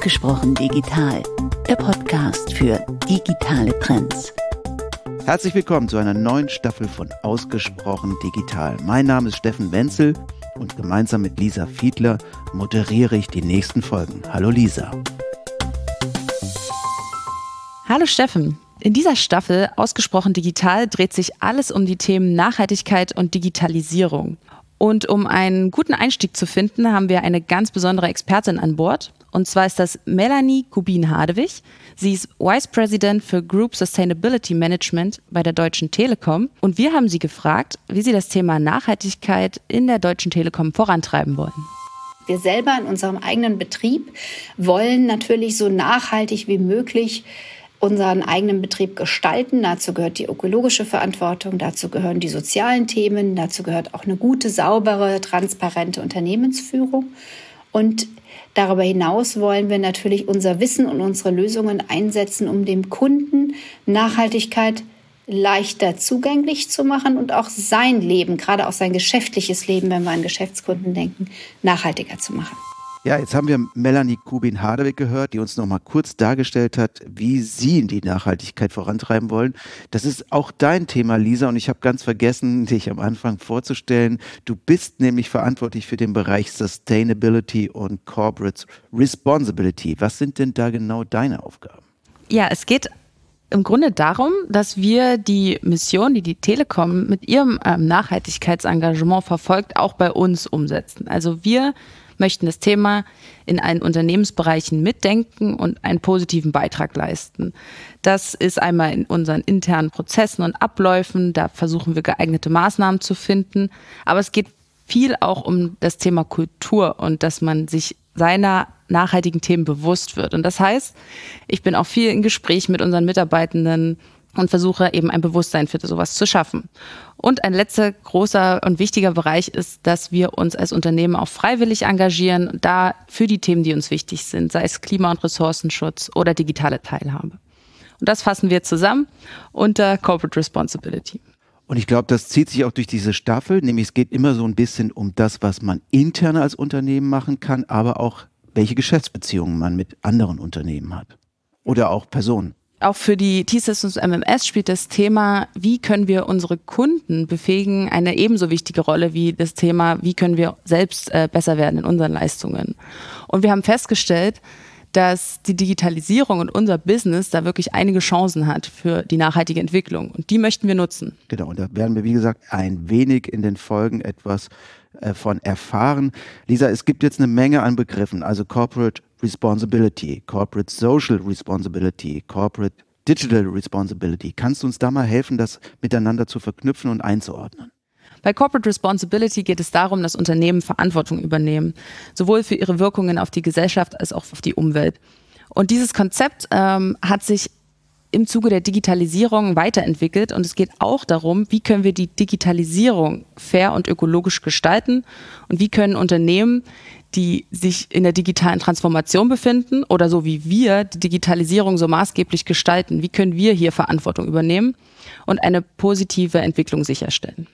Ausgesprochen digital, der Podcast für digitale Trends. Herzlich willkommen zu einer neuen Staffel von Ausgesprochen digital. Mein Name ist Steffen Wenzel und gemeinsam mit Lisa Fiedler moderiere ich die nächsten Folgen. Hallo Lisa. Hallo Steffen. In dieser Staffel Ausgesprochen digital dreht sich alles um die Themen Nachhaltigkeit und Digitalisierung. Und um einen guten Einstieg zu finden, haben wir eine ganz besondere Expertin an Bord. Und zwar ist das Melanie Kubin-Hadewig. Sie ist Vice President für Group Sustainability Management bei der Deutschen Telekom. Und wir haben sie gefragt, wie sie das Thema Nachhaltigkeit in der Deutschen Telekom vorantreiben wollen. Wir selber in unserem eigenen Betrieb wollen natürlich so nachhaltig wie möglich unseren eigenen Betrieb gestalten. Dazu gehört die ökologische Verantwortung, dazu gehören die sozialen Themen, dazu gehört auch eine gute, saubere, transparente Unternehmensführung. Und darüber hinaus wollen wir natürlich unser Wissen und unsere Lösungen einsetzen, um dem Kunden Nachhaltigkeit leichter zugänglich zu machen und auch sein Leben, gerade auch sein geschäftliches Leben, wenn wir an Geschäftskunden denken, nachhaltiger zu machen. Ja, jetzt haben wir Melanie Kubin-Hardewig gehört, die uns noch mal kurz dargestellt hat, wie Sie die Nachhaltigkeit vorantreiben wollen. Das ist auch dein Thema, Lisa, und ich habe ganz vergessen, dich am Anfang vorzustellen. Du bist nämlich verantwortlich für den Bereich Sustainability und Corporate Responsibility. Was sind denn da genau deine Aufgaben? Ja, es geht im Grunde darum, dass wir die Mission, die die Telekom mit ihrem ähm, Nachhaltigkeitsengagement verfolgt, auch bei uns umsetzen. Also wir möchten das Thema in allen Unternehmensbereichen mitdenken und einen positiven Beitrag leisten. Das ist einmal in unseren internen Prozessen und Abläufen. Da versuchen wir geeignete Maßnahmen zu finden. Aber es geht viel auch um das Thema Kultur und dass man sich seiner nachhaltigen Themen bewusst wird. Und das heißt, ich bin auch viel in Gespräch mit unseren Mitarbeitenden, und versuche eben ein Bewusstsein für sowas zu schaffen. Und ein letzter großer und wichtiger Bereich ist, dass wir uns als Unternehmen auch freiwillig engagieren, da für die Themen, die uns wichtig sind, sei es Klima- und Ressourcenschutz oder digitale Teilhabe. Und das fassen wir zusammen unter Corporate Responsibility. Und ich glaube, das zieht sich auch durch diese Staffel, nämlich es geht immer so ein bisschen um das, was man intern als Unternehmen machen kann, aber auch welche Geschäftsbeziehungen man mit anderen Unternehmen hat oder auch Personen auch für die T-Systems MMS spielt das Thema, wie können wir unsere Kunden befähigen, eine ebenso wichtige Rolle wie das Thema, wie können wir selbst äh, besser werden in unseren Leistungen. Und wir haben festgestellt, dass die Digitalisierung und unser Business da wirklich einige Chancen hat für die nachhaltige Entwicklung. Und die möchten wir nutzen. Genau, und da werden wir, wie gesagt, ein wenig in den Folgen etwas äh, von erfahren. Lisa, es gibt jetzt eine Menge an Begriffen, also Corporate Responsibility, Corporate Social Responsibility, Corporate Digital Responsibility. Kannst du uns da mal helfen, das miteinander zu verknüpfen und einzuordnen? Bei Corporate Responsibility geht es darum, dass Unternehmen Verantwortung übernehmen, sowohl für ihre Wirkungen auf die Gesellschaft als auch auf die Umwelt. Und dieses Konzept ähm, hat sich im Zuge der Digitalisierung weiterentwickelt und es geht auch darum, wie können wir die Digitalisierung fair und ökologisch gestalten und wie können Unternehmen die sich in der digitalen Transformation befinden oder so wie wir die Digitalisierung so maßgeblich gestalten. Wie können wir hier Verantwortung übernehmen und eine positive Entwicklung sicherstellen?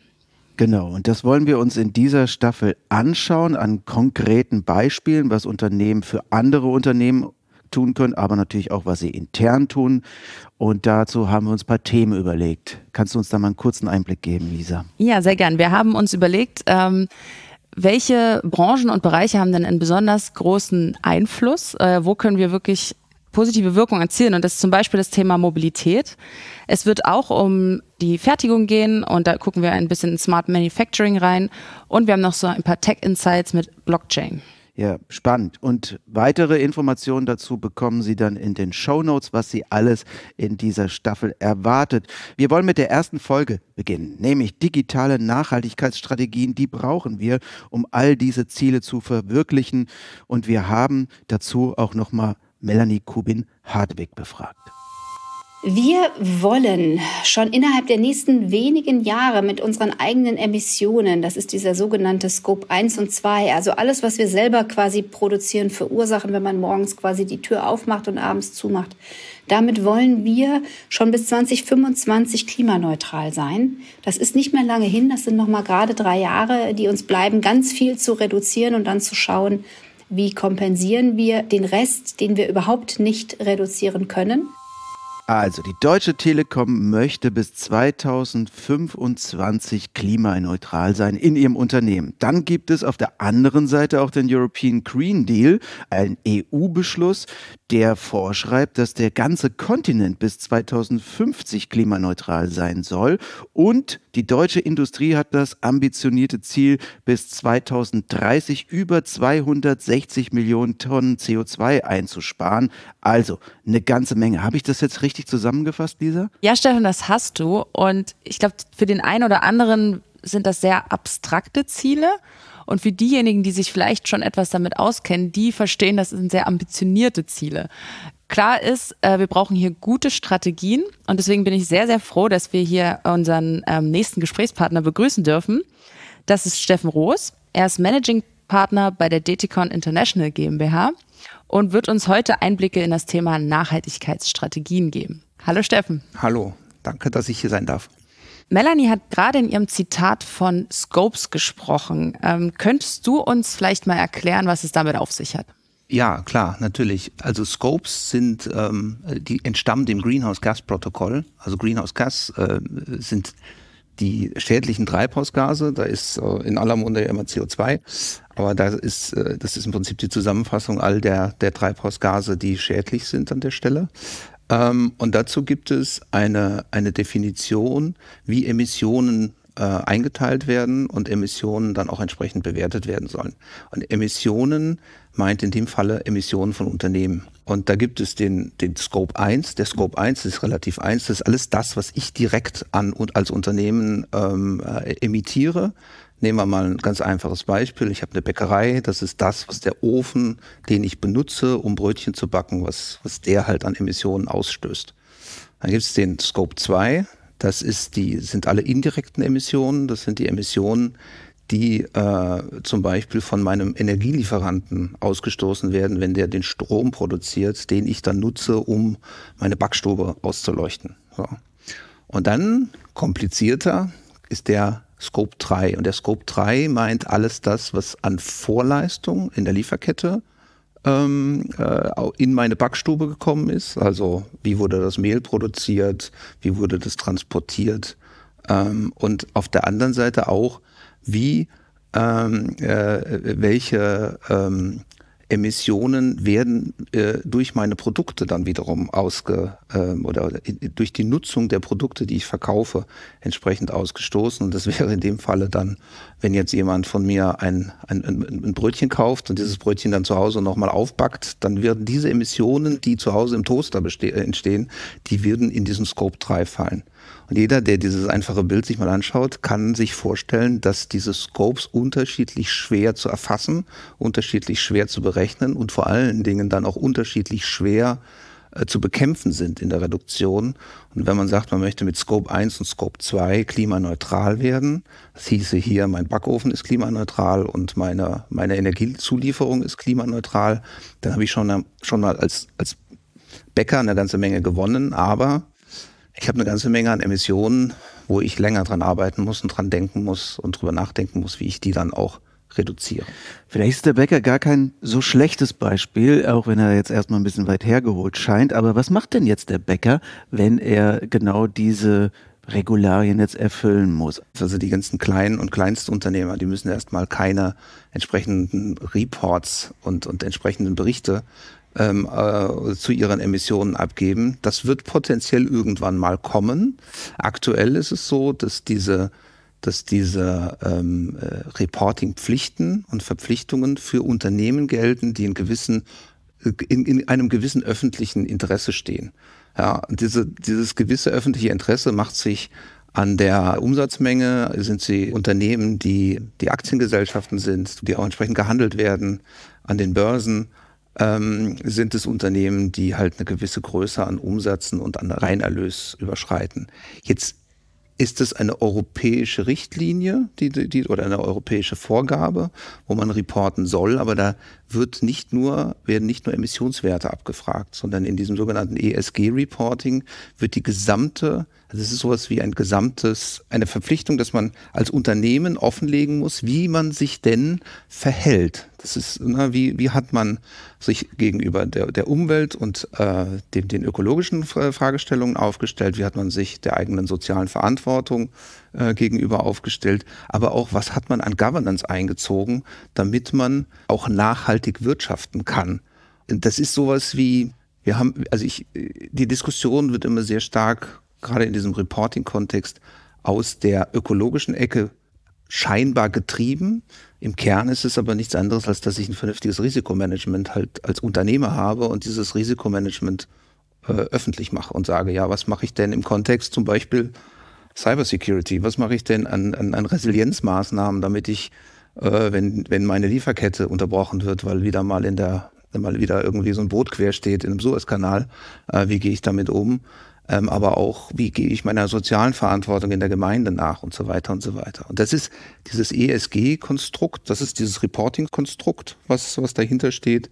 Genau, und das wollen wir uns in dieser Staffel anschauen an konkreten Beispielen, was Unternehmen für andere Unternehmen tun können, aber natürlich auch, was sie intern tun. Und dazu haben wir uns ein paar Themen überlegt. Kannst du uns da mal einen kurzen Einblick geben, Lisa? Ja, sehr gern. Wir haben uns überlegt, ähm, welche Branchen und Bereiche haben denn einen besonders großen Einfluss? Äh, wo können wir wirklich positive Wirkung erzielen? Und das ist zum Beispiel das Thema Mobilität. Es wird auch um die Fertigung gehen und da gucken wir ein bisschen in Smart Manufacturing rein. Und wir haben noch so ein paar Tech Insights mit Blockchain. Ja, spannend. Und weitere Informationen dazu bekommen Sie dann in den Show Notes, was Sie alles in dieser Staffel erwartet. Wir wollen mit der ersten Folge beginnen, nämlich digitale Nachhaltigkeitsstrategien. Die brauchen wir, um all diese Ziele zu verwirklichen. Und wir haben dazu auch nochmal Melanie Kubin-Hardwick befragt. Wir wollen schon innerhalb der nächsten wenigen Jahre mit unseren eigenen Emissionen, das ist dieser sogenannte Scope 1 und 2, also alles, was wir selber quasi produzieren, verursachen, wenn man morgens quasi die Tür aufmacht und abends zumacht. Damit wollen wir schon bis 2025 klimaneutral sein. Das ist nicht mehr lange hin, das sind noch mal gerade drei Jahre, die uns bleiben, ganz viel zu reduzieren und dann zu schauen, wie kompensieren wir den Rest, den wir überhaupt nicht reduzieren können. Also, die Deutsche Telekom möchte bis 2025 klimaneutral sein in ihrem Unternehmen. Dann gibt es auf der anderen Seite auch den European Green Deal, ein EU-Beschluss, der vorschreibt, dass der ganze Kontinent bis 2050 klimaneutral sein soll. Und die deutsche Industrie hat das ambitionierte Ziel, bis 2030 über 260 Millionen Tonnen CO2 einzusparen. Also eine ganze Menge. Habe ich das jetzt richtig zusammengefasst, Lisa? Ja, Stefan, das hast du. Und ich glaube, für den einen oder anderen sind das sehr abstrakte Ziele. Und für diejenigen, die sich vielleicht schon etwas damit auskennen, die verstehen, das sind sehr ambitionierte Ziele. Klar ist, äh, wir brauchen hier gute Strategien und deswegen bin ich sehr, sehr froh, dass wir hier unseren ähm, nächsten Gesprächspartner begrüßen dürfen. Das ist Steffen Roos. Er ist Managing Partner bei der DTCon International GmbH und wird uns heute Einblicke in das Thema Nachhaltigkeitsstrategien geben. Hallo Steffen. Hallo, danke, dass ich hier sein darf. Melanie hat gerade in ihrem Zitat von Scopes gesprochen. Ähm, könntest du uns vielleicht mal erklären, was es damit auf sich hat? Ja, klar, natürlich. Also Scopes sind, ähm, die entstammen dem Greenhouse Gas Protokoll. Also Greenhouse Gas äh, sind die schädlichen Treibhausgase. Da ist äh, in aller Munde ja immer CO2. Aber da ist, äh, das ist im Prinzip die Zusammenfassung all der, der Treibhausgase, die schädlich sind an der Stelle. Ähm, und dazu gibt es eine, eine Definition, wie Emissionen äh, eingeteilt werden und Emissionen dann auch entsprechend bewertet werden sollen. Und Emissionen meint in dem Falle Emissionen von Unternehmen. Und da gibt es den, den Scope 1. Der Scope 1 ist relativ 1. Das ist alles das, was ich direkt an als Unternehmen ähm, äh, emittiere. Nehmen wir mal ein ganz einfaches Beispiel. Ich habe eine Bäckerei, das ist das, was der Ofen, den ich benutze, um Brötchen zu backen, was, was der halt an Emissionen ausstößt. Dann gibt es den Scope 2, das ist die, sind alle indirekten Emissionen, das sind die Emissionen, die äh, zum Beispiel von meinem Energielieferanten ausgestoßen werden, wenn der den Strom produziert, den ich dann nutze, um meine Backstube auszuleuchten. So. Und dann komplizierter ist der Scope 3. Und der Scope 3 meint alles das, was an Vorleistung in der Lieferkette ähm, äh, in meine Backstube gekommen ist. Also wie wurde das Mehl produziert, wie wurde das transportiert. Ähm, und auf der anderen Seite auch, wie ähm, äh, welche ähm, Emissionen werden äh, durch meine Produkte dann wiederum ausge äh, oder durch die Nutzung der Produkte, die ich verkaufe, entsprechend ausgestoßen. Und das wäre in dem Falle dann, wenn jetzt jemand von mir ein, ein, ein Brötchen kauft und dieses Brötchen dann zu Hause nochmal aufbackt, dann werden diese Emissionen, die zu Hause im Toaster entstehen, die würden in diesen Scope 3 fallen. Und jeder, der dieses einfache Bild sich mal anschaut, kann sich vorstellen, dass diese Scopes unterschiedlich schwer zu erfassen, unterschiedlich schwer zu berechnen und vor allen Dingen dann auch unterschiedlich schwer äh, zu bekämpfen sind in der Reduktion. Und wenn man sagt, man möchte mit Scope 1 und Scope 2 klimaneutral werden, das hieße hier, mein Backofen ist klimaneutral und meine, meine Energiezulieferung ist klimaneutral, dann habe ich schon, schon mal als, als Bäcker eine ganze Menge gewonnen, aber ich habe eine ganze Menge an Emissionen, wo ich länger dran arbeiten muss und dran denken muss und drüber nachdenken muss, wie ich die dann auch reduziere. Vielleicht ist der Bäcker gar kein so schlechtes Beispiel, auch wenn er jetzt erstmal ein bisschen weit hergeholt scheint. Aber was macht denn jetzt der Bäcker, wenn er genau diese Regularien jetzt erfüllen muss. Also die ganzen kleinen und Kleinstunternehmer, die müssen erstmal keine entsprechenden Reports und, und entsprechenden Berichte ähm, äh, zu ihren Emissionen abgeben. Das wird potenziell irgendwann mal kommen. Aktuell ist es so, dass diese dass diese ähm, äh, Reporting-Pflichten und Verpflichtungen für Unternehmen gelten, die in, gewissen, in, in einem gewissen öffentlichen Interesse stehen. Ja, diese, dieses gewisse öffentliche Interesse macht sich an der Umsatzmenge sind sie Unternehmen, die die Aktiengesellschaften sind, die auch entsprechend gehandelt werden an den Börsen ähm, sind es Unternehmen, die halt eine gewisse Größe an Umsätzen und an Reinerlös überschreiten. Jetzt ist es eine europäische Richtlinie die, die, oder eine europäische Vorgabe, wo man reporten soll, aber da wird nicht nur, werden nicht nur Emissionswerte abgefragt, sondern in diesem sogenannten ESG-Reporting wird die gesamte, also es ist sowas wie ein gesamtes, eine Verpflichtung, dass man als Unternehmen offenlegen muss, wie man sich denn verhält. Das ist, na, wie, wie hat man sich gegenüber der, der Umwelt und äh, den, den ökologischen Fragestellungen aufgestellt, wie hat man sich der eigenen sozialen Verantwortung äh, gegenüber aufgestellt, aber auch, was hat man an Governance eingezogen, damit man auch nachhaltig wirtschaften kann. Das ist sowas wie, wir haben, also ich, die Diskussion wird immer sehr stark, gerade in diesem Reporting-Kontext, aus der ökologischen Ecke scheinbar getrieben. Im Kern ist es aber nichts anderes, als dass ich ein vernünftiges Risikomanagement halt als Unternehmer habe und dieses Risikomanagement äh, öffentlich mache und sage, ja, was mache ich denn im Kontext zum Beispiel Cybersecurity? Was mache ich denn an, an, an Resilienzmaßnahmen, damit ich, äh, wenn, wenn meine Lieferkette unterbrochen wird, weil wieder mal in der mal wieder irgendwie so ein Boot quer steht in einem Suezkanal, äh, wie gehe ich damit um? Ähm, aber auch, wie gehe ich meiner sozialen Verantwortung in der Gemeinde nach und so weiter und so weiter. Und das ist dieses ESG-Konstrukt, das ist dieses Reporting-Konstrukt, was, was dahinter steht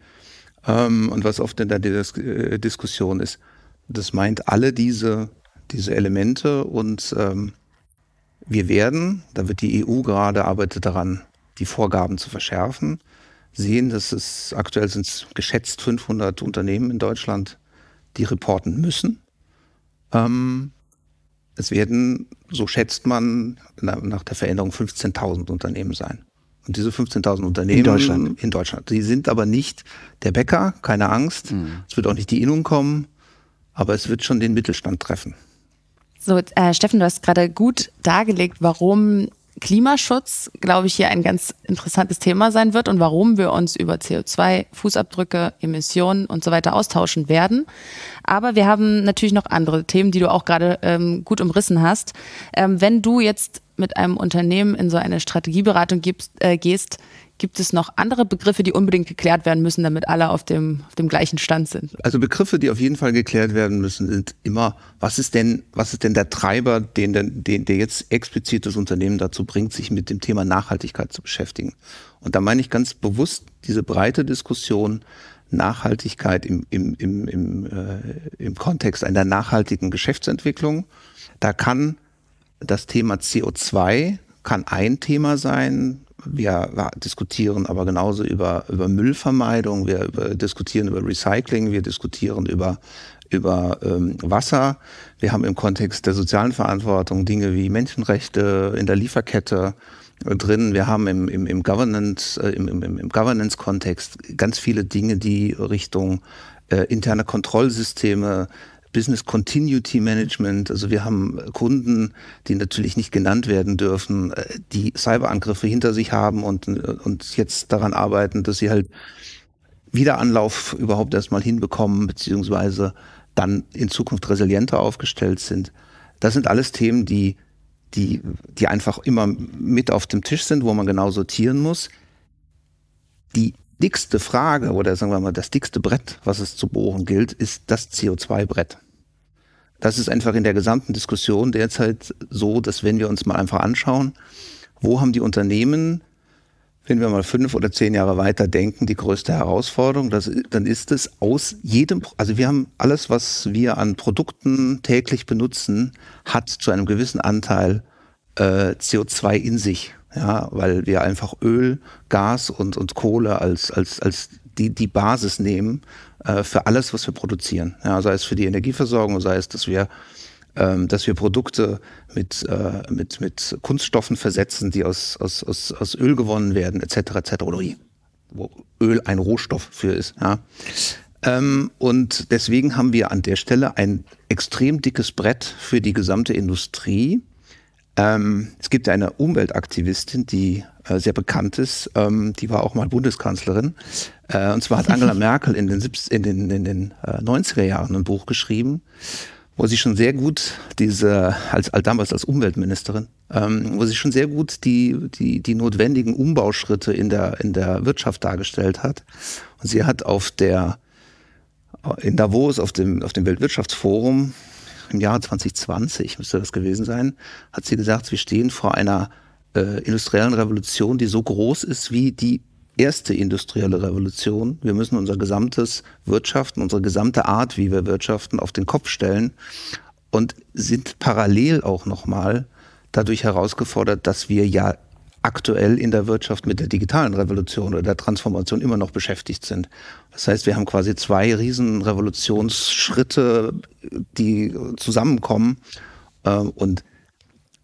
ähm, und was oft in der Dis äh, Diskussion ist. Das meint alle diese diese Elemente und ähm, wir werden, da wird die EU gerade arbeitet daran, die Vorgaben zu verschärfen, sehen, dass es aktuell sind es geschätzt 500 Unternehmen in Deutschland, die reporten müssen. Ähm, es werden, so schätzt man, nach der Veränderung 15.000 Unternehmen sein. Und diese 15.000 Unternehmen in Deutschland. in Deutschland, die sind aber nicht der Bäcker, keine Angst. Mhm. Es wird auch nicht die Innung kommen, aber es wird schon den Mittelstand treffen. So, äh, Steffen, du hast gerade gut dargelegt, warum Klimaschutz, glaube ich, hier ein ganz interessantes Thema sein wird und warum wir uns über CO2, Fußabdrücke, Emissionen und so weiter austauschen werden. Aber wir haben natürlich noch andere Themen, die du auch gerade ähm, gut umrissen hast. Ähm, wenn du jetzt mit einem Unternehmen in so eine Strategieberatung gibst, äh, gehst, Gibt es noch andere Begriffe, die unbedingt geklärt werden müssen, damit alle auf dem, auf dem gleichen Stand sind? Also Begriffe, die auf jeden Fall geklärt werden müssen, sind immer, was ist denn, was ist denn der Treiber, den, den, der jetzt explizit das Unternehmen dazu bringt, sich mit dem Thema Nachhaltigkeit zu beschäftigen? Und da meine ich ganz bewusst diese breite Diskussion, Nachhaltigkeit im, im, im, im, äh, im Kontext einer nachhaltigen Geschäftsentwicklung. Da kann das Thema CO2 kann ein Thema sein, wir, diskutieren aber genauso über, über Müllvermeidung, wir über, diskutieren über Recycling, wir diskutieren über, über ähm, Wasser. Wir haben im Kontext der sozialen Verantwortung Dinge wie Menschenrechte in der Lieferkette äh, drin. Wir haben im, im, im Governance, äh, im, im, im Governance-Kontext ganz viele Dinge, die Richtung äh, interne Kontrollsysteme, Business Continuity Management. Also wir haben Kunden, die natürlich nicht genannt werden dürfen, äh, die Cyberangriffe hinter sich haben und, und jetzt daran arbeiten, dass sie halt Wiederanlauf überhaupt erstmal hinbekommen, beziehungsweise dann in Zukunft resilienter aufgestellt sind. Das sind alles Themen, die, die, die einfach immer mit auf dem Tisch sind, wo man genau sortieren muss. Die dickste Frage oder sagen wir mal das dickste Brett, was es zu bohren gilt, ist das CO2-Brett. Das ist einfach in der gesamten Diskussion derzeit so, dass wenn wir uns mal einfach anschauen, wo haben die Unternehmen, wenn wir mal fünf oder zehn Jahre weiter denken, die größte Herausforderung, das, dann ist es aus jedem, also wir haben alles, was wir an Produkten täglich benutzen, hat zu einem gewissen Anteil äh, CO2 in sich. Ja, weil wir einfach Öl, Gas und, und Kohle als, als, als die, die Basis nehmen äh, für alles, was wir produzieren. Ja, sei es für die Energieversorgung, sei es, dass wir ähm, dass wir Produkte mit, äh, mit, mit Kunststoffen versetzen, die aus, aus, aus, aus Öl gewonnen werden, etc. etc. Oder wo Öl ein Rohstoff für ist. Ja. Ähm, und deswegen haben wir an der Stelle ein extrem dickes Brett für die gesamte Industrie. Ähm, es gibt eine Umweltaktivistin, die äh, sehr bekannt ist, ähm, die war auch mal Bundeskanzlerin. Äh, und zwar hat Angela Merkel in den, in den, in den äh, 90er Jahren ein Buch geschrieben, wo sie schon sehr gut diese, als, als damals als Umweltministerin, ähm, wo sie schon sehr gut die, die, die notwendigen Umbauschritte in der, in der Wirtschaft dargestellt hat. Und sie hat auf der, in Davos, auf dem, auf dem Weltwirtschaftsforum im Jahre 2020, müsste das gewesen sein, hat sie gesagt, wir stehen vor einer äh, industriellen Revolution, die so groß ist wie die erste industrielle Revolution. Wir müssen unser gesamtes Wirtschaften, unsere gesamte Art, wie wir wirtschaften, auf den Kopf stellen und sind parallel auch nochmal dadurch herausgefordert, dass wir ja aktuell in der Wirtschaft mit der digitalen Revolution oder der Transformation immer noch beschäftigt sind. Das heißt, wir haben quasi zwei riesen Revolutionsschritte, die zusammenkommen. Ähm, und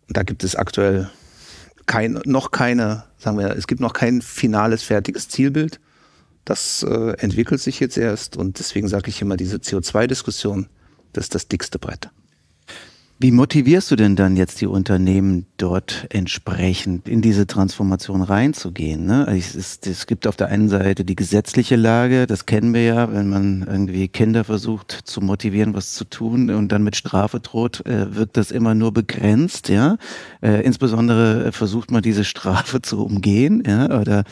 da gibt es aktuell kein, noch keine, sagen wir, es gibt noch kein finales, fertiges Zielbild. Das äh, entwickelt sich jetzt erst und deswegen sage ich immer, diese CO2-Diskussion, das ist das dickste Brett. Wie motivierst du denn dann jetzt die Unternehmen dort entsprechend in diese Transformation reinzugehen? Ne? Es, ist, es gibt auf der einen Seite die gesetzliche Lage, das kennen wir ja, wenn man irgendwie Kinder versucht zu motivieren, was zu tun und dann mit Strafe droht, äh, wirkt das immer nur begrenzt. Ja, äh, insbesondere versucht man diese Strafe zu umgehen, ja, oder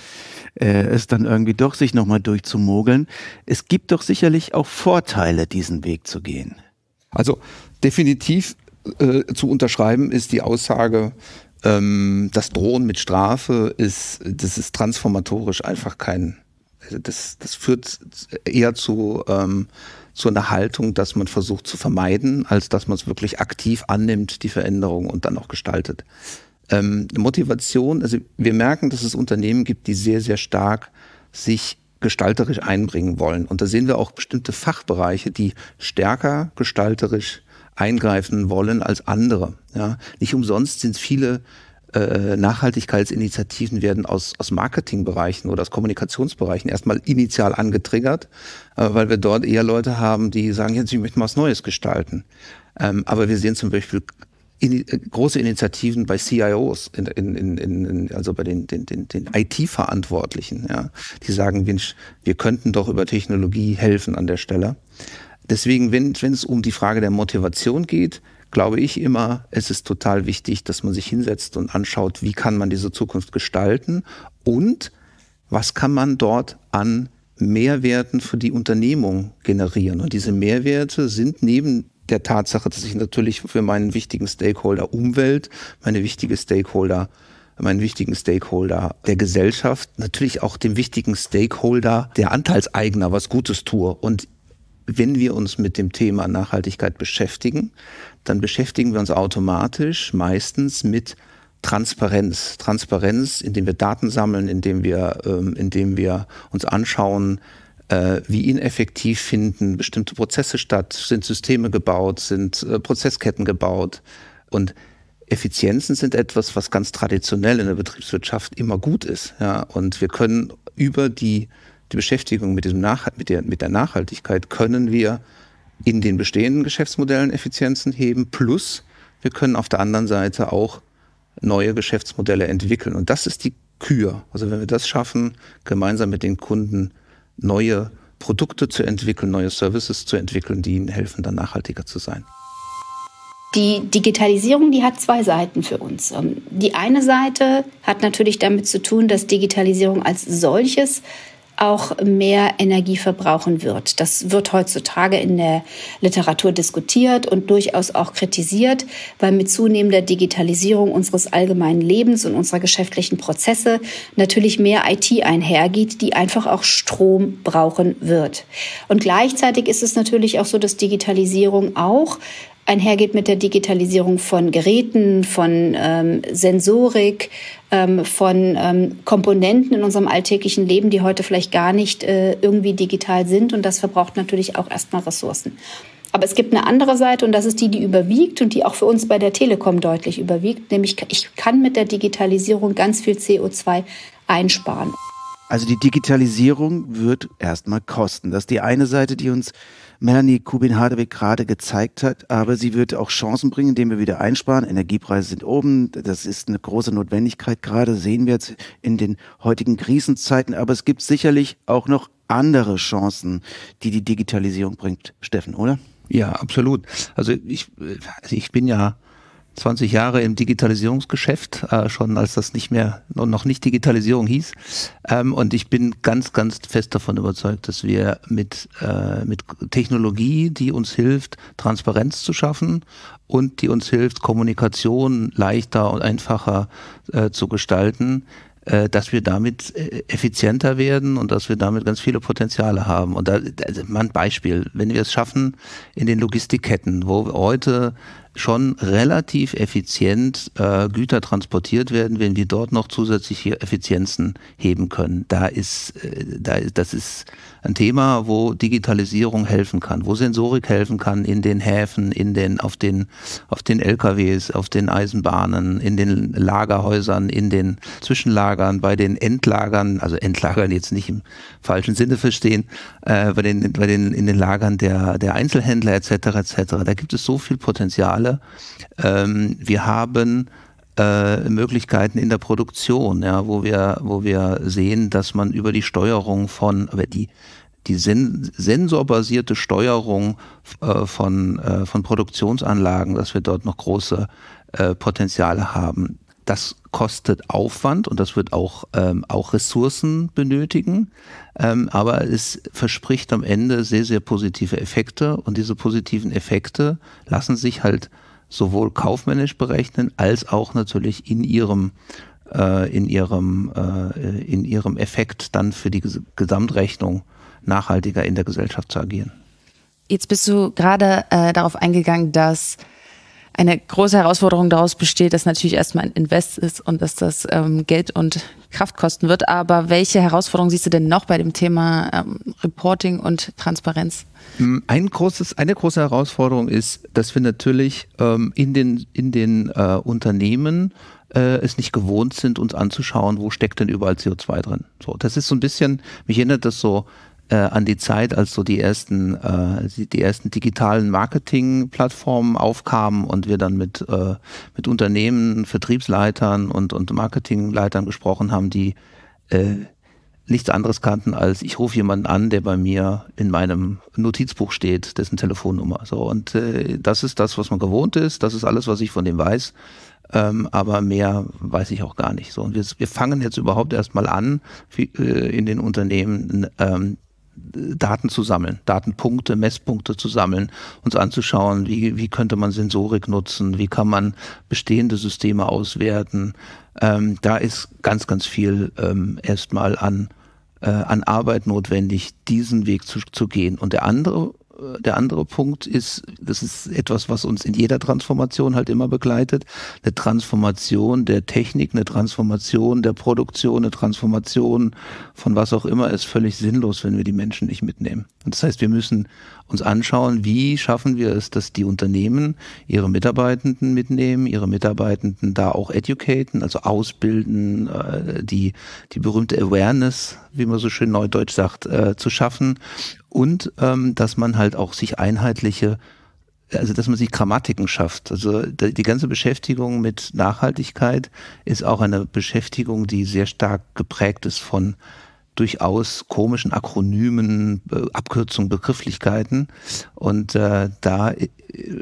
äh, es dann irgendwie doch sich nochmal durchzumogeln. Es gibt doch sicherlich auch Vorteile, diesen Weg zu gehen. Also definitiv äh, zu unterschreiben ist die Aussage, ähm, das Drohen mit Strafe ist, das ist transformatorisch einfach kein, das, das führt eher zu, ähm, zu einer Haltung, dass man versucht zu vermeiden, als dass man es wirklich aktiv annimmt, die Veränderung und dann auch gestaltet. Ähm, Motivation, also wir merken, dass es Unternehmen gibt, die sehr, sehr stark sich gestalterisch einbringen wollen. Und da sehen wir auch bestimmte Fachbereiche, die stärker gestalterisch eingreifen wollen als andere. Ja, nicht umsonst sind viele äh, Nachhaltigkeitsinitiativen werden aus, aus Marketingbereichen oder aus Kommunikationsbereichen erstmal initial angetriggert, äh, weil wir dort eher Leute haben, die sagen, jetzt ich möchte mal was Neues gestalten. Ähm, aber wir sehen zum Beispiel in, äh, große Initiativen bei CIOs, in, in, in, also bei den, den, den, den IT-Verantwortlichen, ja, die sagen, Mensch, wir könnten doch über Technologie helfen an der Stelle. Deswegen, wenn, es um die Frage der Motivation geht, glaube ich immer, es ist total wichtig, dass man sich hinsetzt und anschaut, wie kann man diese Zukunft gestalten und was kann man dort an Mehrwerten für die Unternehmung generieren. Und diese Mehrwerte sind neben der Tatsache, dass ich natürlich für meinen wichtigen Stakeholder Umwelt, meine wichtige Stakeholder meinen wichtigen Stakeholder der Gesellschaft, natürlich auch dem wichtigen Stakeholder der Anteilseigner was Gutes tue. Und wenn wir uns mit dem Thema Nachhaltigkeit beschäftigen, dann beschäftigen wir uns automatisch meistens mit Transparenz. Transparenz, indem wir Daten sammeln, indem wir, ähm, indem wir uns anschauen, äh, wie ineffektiv finden bestimmte Prozesse statt, sind Systeme gebaut, sind äh, Prozessketten gebaut. Und Effizienzen sind etwas, was ganz traditionell in der Betriebswirtschaft immer gut ist. Ja, und wir können über die die Beschäftigung mit, diesem Nach mit, der, mit der Nachhaltigkeit können wir in den bestehenden Geschäftsmodellen Effizienzen heben, plus wir können auf der anderen Seite auch neue Geschäftsmodelle entwickeln. Und das ist die Kür. Also wenn wir das schaffen, gemeinsam mit den Kunden neue Produkte zu entwickeln, neue Services zu entwickeln, die ihnen helfen, dann nachhaltiger zu sein. Die Digitalisierung, die hat zwei Seiten für uns. Ähm, die eine Seite hat natürlich damit zu tun, dass Digitalisierung als solches auch mehr Energie verbrauchen wird. Das wird heutzutage in der Literatur diskutiert und durchaus auch kritisiert, weil mit zunehmender Digitalisierung unseres allgemeinen Lebens und unserer geschäftlichen Prozesse natürlich mehr IT einhergeht, die einfach auch Strom brauchen wird. Und gleichzeitig ist es natürlich auch so, dass Digitalisierung auch einhergeht mit der Digitalisierung von Geräten, von ähm, Sensorik, ähm, von ähm, Komponenten in unserem alltäglichen Leben, die heute vielleicht gar nicht äh, irgendwie digital sind. Und das verbraucht natürlich auch erstmal Ressourcen. Aber es gibt eine andere Seite und das ist die, die überwiegt und die auch für uns bei der Telekom deutlich überwiegt, nämlich ich kann mit der Digitalisierung ganz viel CO2 einsparen. Also die Digitalisierung wird erstmal kosten. Das ist die eine Seite, die uns Melanie Kubin-Hardewig gerade gezeigt hat. Aber sie wird auch Chancen bringen, indem wir wieder einsparen. Energiepreise sind oben. Das ist eine große Notwendigkeit. Gerade sehen wir jetzt in den heutigen Krisenzeiten. Aber es gibt sicherlich auch noch andere Chancen, die die Digitalisierung bringt. Steffen, oder? Ja, absolut. Also ich, also ich bin ja 20 Jahre im Digitalisierungsgeschäft, äh, schon als das nicht mehr, noch nicht Digitalisierung hieß. Ähm, und ich bin ganz, ganz fest davon überzeugt, dass wir mit, äh, mit Technologie, die uns hilft, Transparenz zu schaffen und die uns hilft, Kommunikation leichter und einfacher äh, zu gestalten, äh, dass wir damit äh, effizienter werden und dass wir damit ganz viele Potenziale haben. Und da, also mal ein Beispiel, wenn wir es schaffen in den Logistikketten, wo heute schon relativ effizient äh, Güter transportiert werden, wenn wir dort noch zusätzliche Effizienzen heben können. Da ist, äh, da ist, das ist ein Thema, wo Digitalisierung helfen kann, wo Sensorik helfen kann in den Häfen, in den, auf den, auf den LKWs, auf den Eisenbahnen, in den Lagerhäusern, in den Zwischenlagern, bei den Endlagern, also Endlagern jetzt nicht im falschen Sinne verstehen, äh, bei den, bei den, in den Lagern der, der Einzelhändler etc. etc. Da gibt es so viel Potenziale. Ähm, wir haben äh, Möglichkeiten in der Produktion, ja, wo wir, wo wir sehen, dass man über die Steuerung von, aber die, die sen sensorbasierte Steuerung äh, von, äh, von Produktionsanlagen, dass wir dort noch große äh, Potenziale haben. Das kostet Aufwand und das wird auch, ähm, auch Ressourcen benötigen, ähm, aber es verspricht am Ende sehr, sehr positive Effekte und diese positiven Effekte lassen sich halt sowohl kaufmännisch berechnen als auch natürlich in ihrem äh, in ihrem äh, in ihrem Effekt dann für die Gesamtrechnung nachhaltiger in der Gesellschaft zu agieren. Jetzt bist du gerade äh, darauf eingegangen, dass eine große Herausforderung daraus besteht, dass natürlich erstmal ein Invest ist und dass das ähm, Geld und Kraft kosten wird. Aber welche Herausforderungen siehst du denn noch bei dem Thema ähm, Reporting und Transparenz? Hm, ein großes, eine große Herausforderung ist, dass wir natürlich ähm, in den, in den äh, Unternehmen äh, es nicht gewohnt sind, uns anzuschauen, wo steckt denn überall CO2 drin. So, das ist so ein bisschen, mich erinnert das so äh, an die Zeit, als so die ersten, äh, die ersten digitalen Marketing-Plattformen aufkamen und wir dann mit, äh, mit Unternehmen, Vertriebsleitern und, und Marketingleitern gesprochen haben, die äh, nichts anderes kannten als ich rufe jemanden an, der bei mir in meinem Notizbuch steht, dessen Telefonnummer. So und äh, das ist das, was man gewohnt ist. Das ist alles, was ich von dem weiß. Ähm, aber mehr weiß ich auch gar nicht. So und wir, wir fangen jetzt überhaupt erstmal an, wie, äh, in den Unternehmen ähm, Daten zu sammeln, Datenpunkte, Messpunkte zu sammeln, uns anzuschauen, wie, wie könnte man Sensorik nutzen, wie kann man bestehende Systeme auswerten. Ähm, da ist ganz, ganz viel ähm, erstmal an, äh, an Arbeit notwendig, diesen Weg zu, zu gehen. Und der andere der andere Punkt ist, das ist etwas, was uns in jeder Transformation halt immer begleitet, eine Transformation der Technik, eine Transformation der Produktion, eine Transformation von was auch immer ist völlig sinnlos, wenn wir die Menschen nicht mitnehmen. Und das heißt, wir müssen uns anschauen, wie schaffen wir es, dass die Unternehmen ihre Mitarbeitenden mitnehmen, ihre Mitarbeitenden da auch educaten, also ausbilden, äh, die, die berühmte Awareness, wie man so schön neudeutsch sagt, äh, zu schaffen und ähm, dass man halt auch sich einheitliche also dass man sich Grammatiken schafft. Also die ganze Beschäftigung mit Nachhaltigkeit ist auch eine Beschäftigung, die sehr stark geprägt ist von durchaus komischen Akronymen, äh, Abkürzungen, Begrifflichkeiten. Und äh, da äh,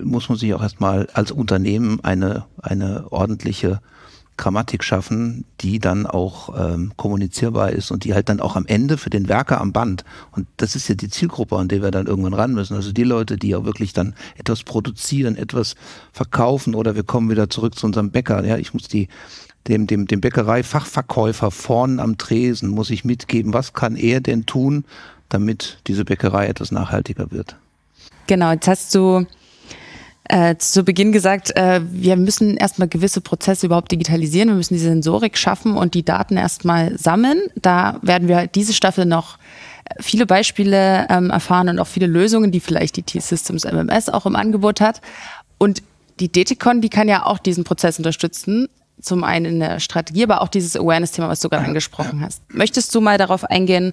muss man sich auch erstmal als Unternehmen eine, eine ordentliche Grammatik schaffen, die dann auch ähm, kommunizierbar ist und die halt dann auch am Ende für den Werker am Band, und das ist ja die Zielgruppe, an der wir dann irgendwann ran müssen, also die Leute, die auch wirklich dann etwas produzieren, etwas verkaufen oder wir kommen wieder zurück zu unserem Bäcker, ja, ich muss die dem, dem, dem Bäckereifachverkäufer vorn am Tresen muss ich mitgeben, was kann er denn tun, damit diese Bäckerei etwas nachhaltiger wird. Genau, jetzt hast du äh, zu Beginn gesagt, äh, wir müssen erstmal gewisse Prozesse überhaupt digitalisieren. Wir müssen die Sensorik schaffen und die Daten erstmal sammeln. Da werden wir diese Staffel noch viele Beispiele ähm, erfahren und auch viele Lösungen, die vielleicht die T-Systems MMS auch im Angebot hat. Und die DTCon, die kann ja auch diesen Prozess unterstützen. Zum einen in der Strategie, aber auch dieses Awareness-Thema, was du gerade angesprochen hast. Möchtest du mal darauf eingehen,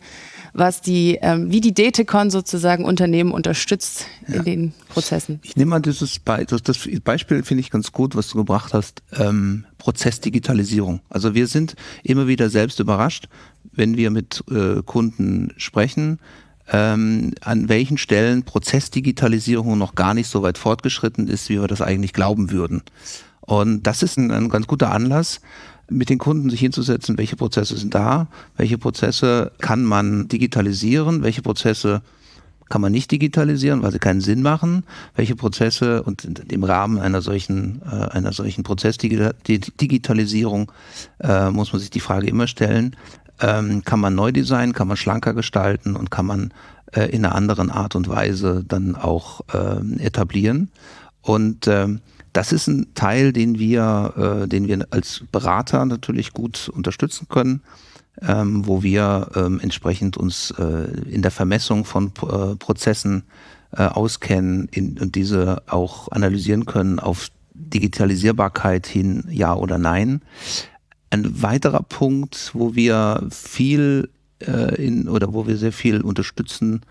was die, ähm, wie die Datecon sozusagen Unternehmen unterstützt ja. in den Prozessen. Ich nehme mal dieses Be das, das Beispiel, finde ich ganz gut, was du gebracht hast, ähm, Prozessdigitalisierung. Also wir sind immer wieder selbst überrascht, wenn wir mit äh, Kunden sprechen, ähm, an welchen Stellen Prozessdigitalisierung noch gar nicht so weit fortgeschritten ist, wie wir das eigentlich glauben würden. Und das ist ein, ein ganz guter Anlass, mit den Kunden sich hinzusetzen, welche Prozesse sind da, welche Prozesse kann man digitalisieren, welche Prozesse kann man nicht digitalisieren, weil sie keinen Sinn machen. Welche Prozesse und im Rahmen einer solchen, äh, einer solchen Prozessdigitalisierung äh, muss man sich die Frage immer stellen, ähm, kann man neu designen, kann man schlanker gestalten und kann man äh, in einer anderen Art und Weise dann auch äh, etablieren. Und ähm, das ist ein Teil, den wir, äh, den wir als Berater natürlich gut unterstützen können ähm, wo wir ähm, entsprechend uns äh, in der Vermessung von äh, Prozessen äh, auskennen in, und diese auch analysieren können auf Digitalisierbarkeit hin, ja oder nein. Ein weiterer Punkt, wo wir viel äh, in oder wo wir sehr viel unterstützen,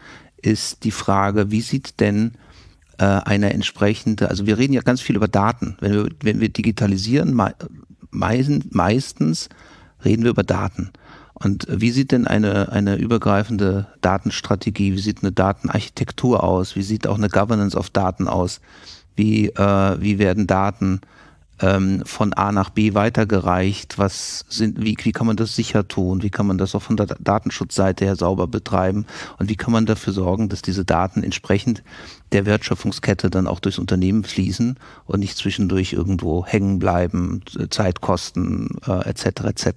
ist die Frage, wie sieht denn äh, eine entsprechende, also wir reden ja ganz viel über Daten. Wenn wir, wenn wir digitalisieren, me meistens reden wir über Daten. Und wie sieht denn eine, eine übergreifende Datenstrategie, wie sieht eine Datenarchitektur aus, wie sieht auch eine Governance of Daten aus, wie, äh, wie werden Daten ähm, von A nach B weitergereicht, was sind, wie, wie kann man das sicher tun, wie kann man das auch von der Datenschutzseite her sauber betreiben und wie kann man dafür sorgen, dass diese Daten entsprechend der Wertschöpfungskette dann auch durchs Unternehmen fließen und nicht zwischendurch irgendwo hängen bleiben, Zeitkosten äh, etc. etc.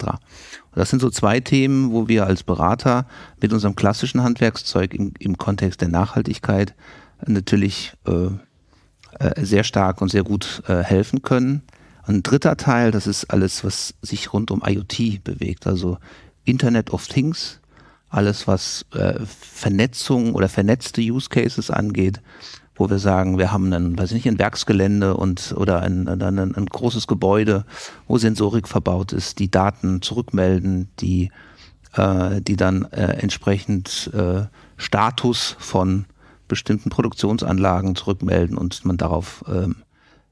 Das sind so zwei Themen, wo wir als Berater mit unserem klassischen Handwerkszeug im, im Kontext der Nachhaltigkeit natürlich äh, äh, sehr stark und sehr gut äh, helfen können. Ein dritter Teil, das ist alles, was sich rund um IoT bewegt, also Internet of Things, alles was äh, Vernetzung oder vernetzte Use Cases angeht, wo wir sagen, wir haben ein, weiß ich nicht, ein Werksgelände und oder ein, ein, ein großes Gebäude, wo Sensorik verbaut ist, die Daten zurückmelden, die, äh, die dann äh, entsprechend äh, Status von bestimmten Produktionsanlagen zurückmelden und man darauf ähm,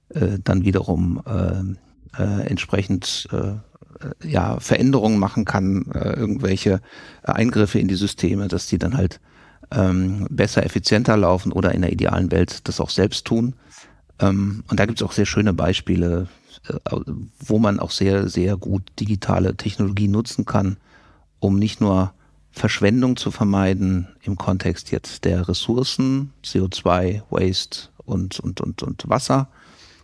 äh, dann wiederum äh, äh, entsprechend äh, ja, Veränderungen machen kann, äh, irgendwelche Eingriffe in die Systeme, dass die dann halt ähm, besser, effizienter laufen oder in der idealen Welt das auch selbst tun. Ähm, und da gibt es auch sehr schöne Beispiele, äh, wo man auch sehr, sehr gut digitale Technologie nutzen kann, um nicht nur Verschwendung zu vermeiden im Kontext jetzt der Ressourcen, CO2, Waste und, und, und, und Wasser,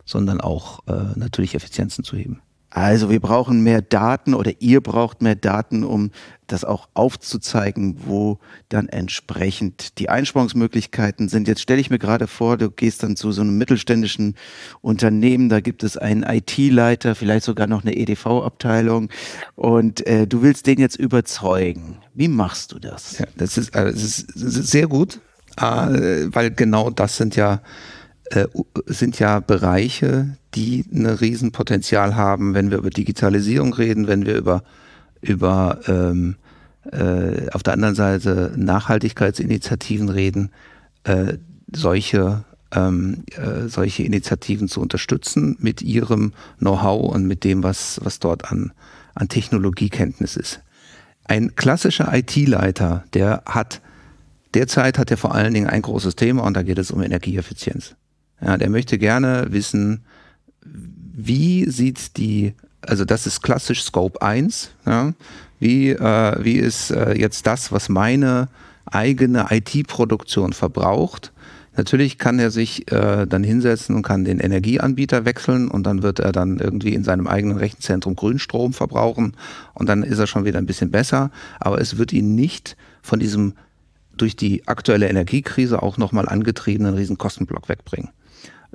sondern auch äh, natürlich Effizienzen zu heben. Also wir brauchen mehr Daten oder ihr braucht mehr Daten, um das auch aufzuzeigen, wo dann entsprechend die Einsparungsmöglichkeiten sind. Jetzt stelle ich mir gerade vor, du gehst dann zu so einem mittelständischen Unternehmen, da gibt es einen IT-Leiter, vielleicht sogar noch eine EDV-Abteilung und äh, du willst den jetzt überzeugen. Wie machst du das? Ja, das ist, das das ist sehr gut, äh, weil genau das sind ja äh, sind ja Bereiche, die ein Riesenpotenzial haben, wenn wir über Digitalisierung reden, wenn wir über, über ähm, äh, auf der anderen Seite Nachhaltigkeitsinitiativen reden, äh, solche, ähm, äh, solche Initiativen zu unterstützen mit ihrem Know-how und mit dem, was, was dort an, an Technologiekenntnis ist. Ein klassischer IT-Leiter, der hat derzeit hat er vor allen Dingen ein großes Thema und da geht es um Energieeffizienz. Ja, der möchte gerne wissen, wie sieht die, also das ist klassisch Scope 1, ja, wie, äh, wie ist äh, jetzt das, was meine eigene IT-Produktion verbraucht. Natürlich kann er sich äh, dann hinsetzen und kann den Energieanbieter wechseln und dann wird er dann irgendwie in seinem eigenen Rechenzentrum Grünstrom verbrauchen und dann ist er schon wieder ein bisschen besser. Aber es wird ihn nicht von diesem durch die aktuelle Energiekrise auch nochmal angetriebenen Riesenkostenblock wegbringen.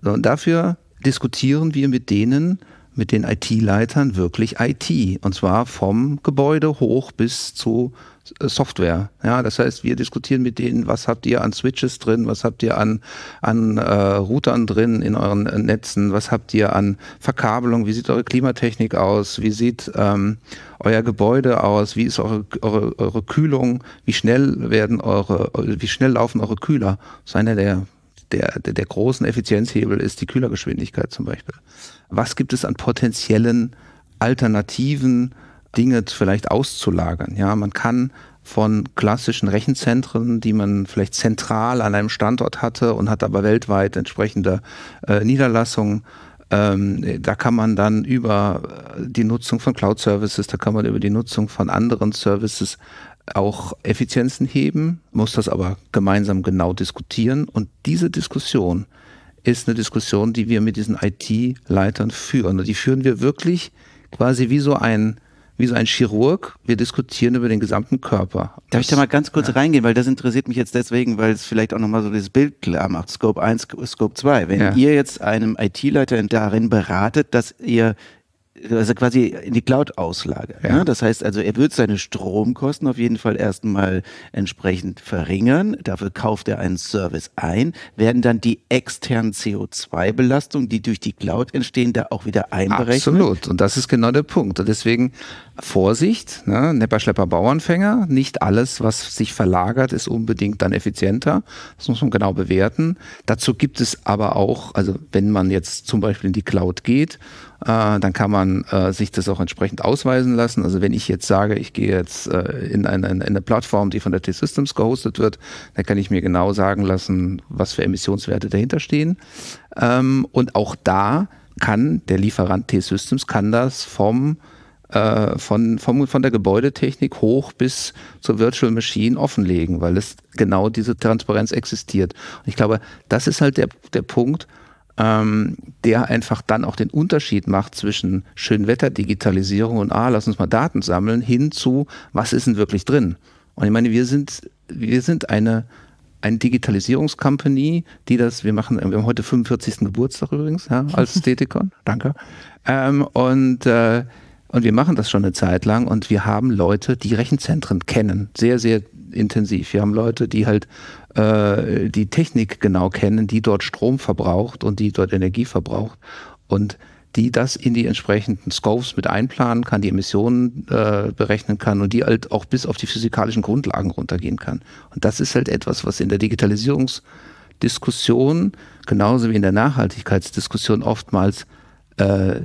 Und dafür diskutieren wir mit denen, mit den IT-Leitern wirklich IT. Und zwar vom Gebäude hoch bis zu Software. Ja, das heißt, wir diskutieren mit denen, was habt ihr an Switches drin, was habt ihr an, an äh, Routern drin in euren äh, Netzen, was habt ihr an Verkabelung, wie sieht eure Klimatechnik aus, wie sieht ähm, euer Gebäude aus, wie ist eure, eure, eure Kühlung, wie schnell werden eure, wie schnell laufen eure Kühler. Das ist einer der, der, der großen Effizienzhebel ist die Kühlergeschwindigkeit zum Beispiel. Was gibt es an potenziellen Alternativen, Dinge vielleicht auszulagern? Ja, man kann von klassischen Rechenzentren, die man vielleicht zentral an einem Standort hatte und hat aber weltweit entsprechende äh, Niederlassungen, ähm, da kann man dann über die Nutzung von Cloud-Services, da kann man über die Nutzung von anderen Services auch Effizienzen heben, muss das aber gemeinsam genau diskutieren. Und diese Diskussion ist eine Diskussion, die wir mit diesen IT-Leitern führen. Und die führen wir wirklich quasi wie so ein wie so ein Chirurg. Wir diskutieren über den gesamten Körper. Darf ich da mal ganz kurz ja. reingehen, weil das interessiert mich jetzt deswegen, weil es vielleicht auch nochmal so dieses Bild klar macht. Scope 1, Scope 2. Wenn ja. ihr jetzt einem IT-Leiter darin beratet, dass ihr also quasi in die Cloud-Auslage. Ja. Ne? Das heißt also, er wird seine Stromkosten auf jeden Fall erstmal entsprechend verringern. Dafür kauft er einen Service ein, werden dann die externen CO2-Belastungen, die durch die Cloud entstehen, da auch wieder einberechnet. Absolut. Und das ist genau der Punkt. Und deswegen Vorsicht, ne? Nepper, Schlepper, Bauernfänger. Nicht alles, was sich verlagert, ist unbedingt dann effizienter. Das muss man genau bewerten. Dazu gibt es aber auch, also wenn man jetzt zum Beispiel in die Cloud geht, äh, dann kann man äh, sich das auch entsprechend ausweisen lassen. Also wenn ich jetzt sage, ich gehe jetzt äh, in, eine, in eine Plattform, die von der T-Systems gehostet wird, dann kann ich mir genau sagen lassen, was für Emissionswerte dahinter stehen. Ähm, und auch da kann der Lieferant T-Systems kann das vom äh, von, vom, von der Gebäudetechnik hoch bis zur Virtual Machine offenlegen, weil es genau diese Transparenz existiert. Und ich glaube, das ist halt der, der Punkt, ähm, der einfach dann auch den Unterschied macht zwischen Schönwetter-Digitalisierung und ah, lass uns mal Daten sammeln, hin zu, was ist denn wirklich drin? Und ich meine, wir sind, wir sind eine, eine Digitalisierungscompany, die das, wir machen, wir haben heute 45. Geburtstag übrigens, ja, als Stetikon, danke. Ähm, und, äh, und wir machen das schon eine Zeit lang und wir haben Leute, die Rechenzentren kennen, sehr, sehr intensiv. Wir haben Leute, die halt äh, die Technik genau kennen, die dort Strom verbraucht und die dort Energie verbraucht und die das in die entsprechenden Scopes mit einplanen kann, die Emissionen äh, berechnen kann und die halt auch bis auf die physikalischen Grundlagen runtergehen kann. Und das ist halt etwas, was in der Digitalisierungsdiskussion genauso wie in der Nachhaltigkeitsdiskussion oftmals äh,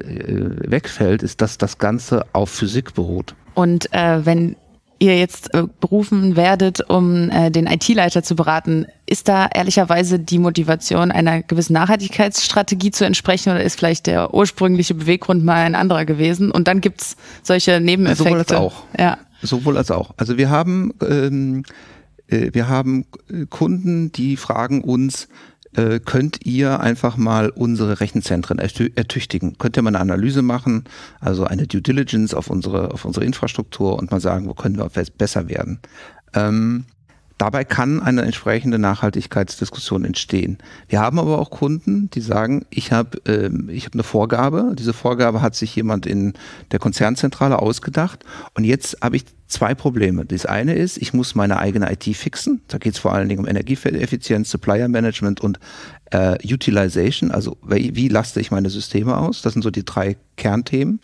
wegfällt, ist, dass das Ganze auf Physik beruht. Und äh, wenn ihr jetzt äh, berufen werdet, um äh, den IT-Leiter zu beraten, ist da ehrlicherweise die Motivation einer gewissen Nachhaltigkeitsstrategie zu entsprechen oder ist vielleicht der ursprüngliche Beweggrund mal ein anderer gewesen? Und dann gibt's solche Nebeneffekte. Sowohl als auch. Ja. Sowohl als auch. Also wir haben ähm, äh, wir haben Kunden, die fragen uns, äh, könnt ihr einfach mal unsere Rechenzentren ertüchtigen. Könnt ihr mal eine Analyse machen, also eine Due Diligence auf unsere, auf unsere Infrastruktur und mal sagen, wo können wir besser werden. Ähm, Dabei kann eine entsprechende Nachhaltigkeitsdiskussion entstehen. Wir haben aber auch Kunden, die sagen, ich habe ähm, ich hab eine Vorgabe, diese Vorgabe hat sich jemand in der Konzernzentrale ausgedacht und jetzt habe ich zwei Probleme. Das eine ist, ich muss meine eigene IT fixen. Da geht es vor allen Dingen um Energieeffizienz, Supplier Management und äh, Utilization, also wie, wie laste ich meine Systeme aus? Das sind so die drei Kernthemen.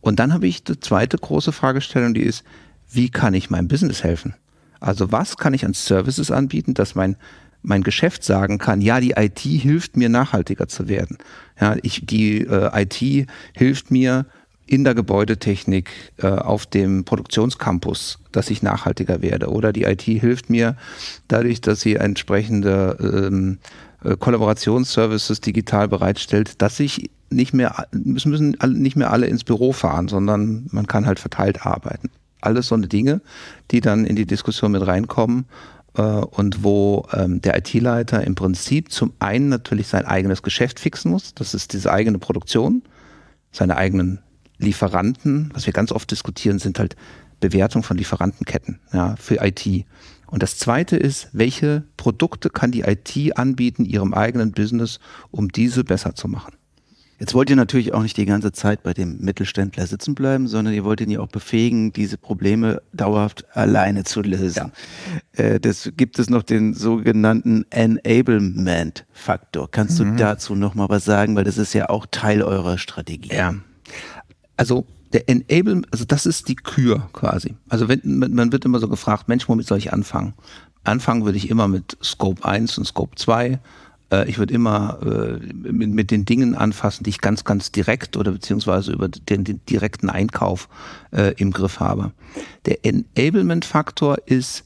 Und dann habe ich die zweite große Fragestellung, die ist, wie kann ich meinem Business helfen? Also was kann ich an Services anbieten, dass mein mein Geschäft sagen kann, ja, die IT hilft mir nachhaltiger zu werden. Ja, ich, die äh, IT hilft mir in der Gebäudetechnik äh, auf dem Produktionscampus, dass ich nachhaltiger werde. Oder die IT hilft mir dadurch, dass sie entsprechende ähm, äh, Kollaborationsservices digital bereitstellt, dass ich nicht mehr, es müssen nicht mehr alle ins Büro fahren, sondern man kann halt verteilt arbeiten alles so eine Dinge, die dann in die Diskussion mit reinkommen äh, und wo ähm, der IT-Leiter im Prinzip zum einen natürlich sein eigenes Geschäft fixen muss, das ist diese eigene Produktion, seine eigenen Lieferanten, was wir ganz oft diskutieren, sind halt Bewertung von Lieferantenketten ja, für IT. Und das Zweite ist, welche Produkte kann die IT anbieten ihrem eigenen Business, um diese besser zu machen. Jetzt wollt ihr natürlich auch nicht die ganze Zeit bei dem Mittelständler sitzen bleiben, sondern ihr wollt ihn ja auch befähigen, diese Probleme dauerhaft alleine zu lösen. Ja. Äh, das gibt es noch den sogenannten Enablement-Faktor. Kannst mhm. du dazu noch mal was sagen, weil das ist ja auch Teil eurer Strategie. Ja. Also der Enablement, also das ist die Kür quasi. Also wenn, man wird immer so gefragt, Mensch, womit soll ich anfangen? Anfangen würde ich immer mit Scope 1 und Scope 2 äh, ich würde immer äh, mit, den Dingen anfassen, die ich ganz, ganz direkt oder beziehungsweise über den, direkten Einkauf äh, im Griff habe. Der Enablement-Faktor ist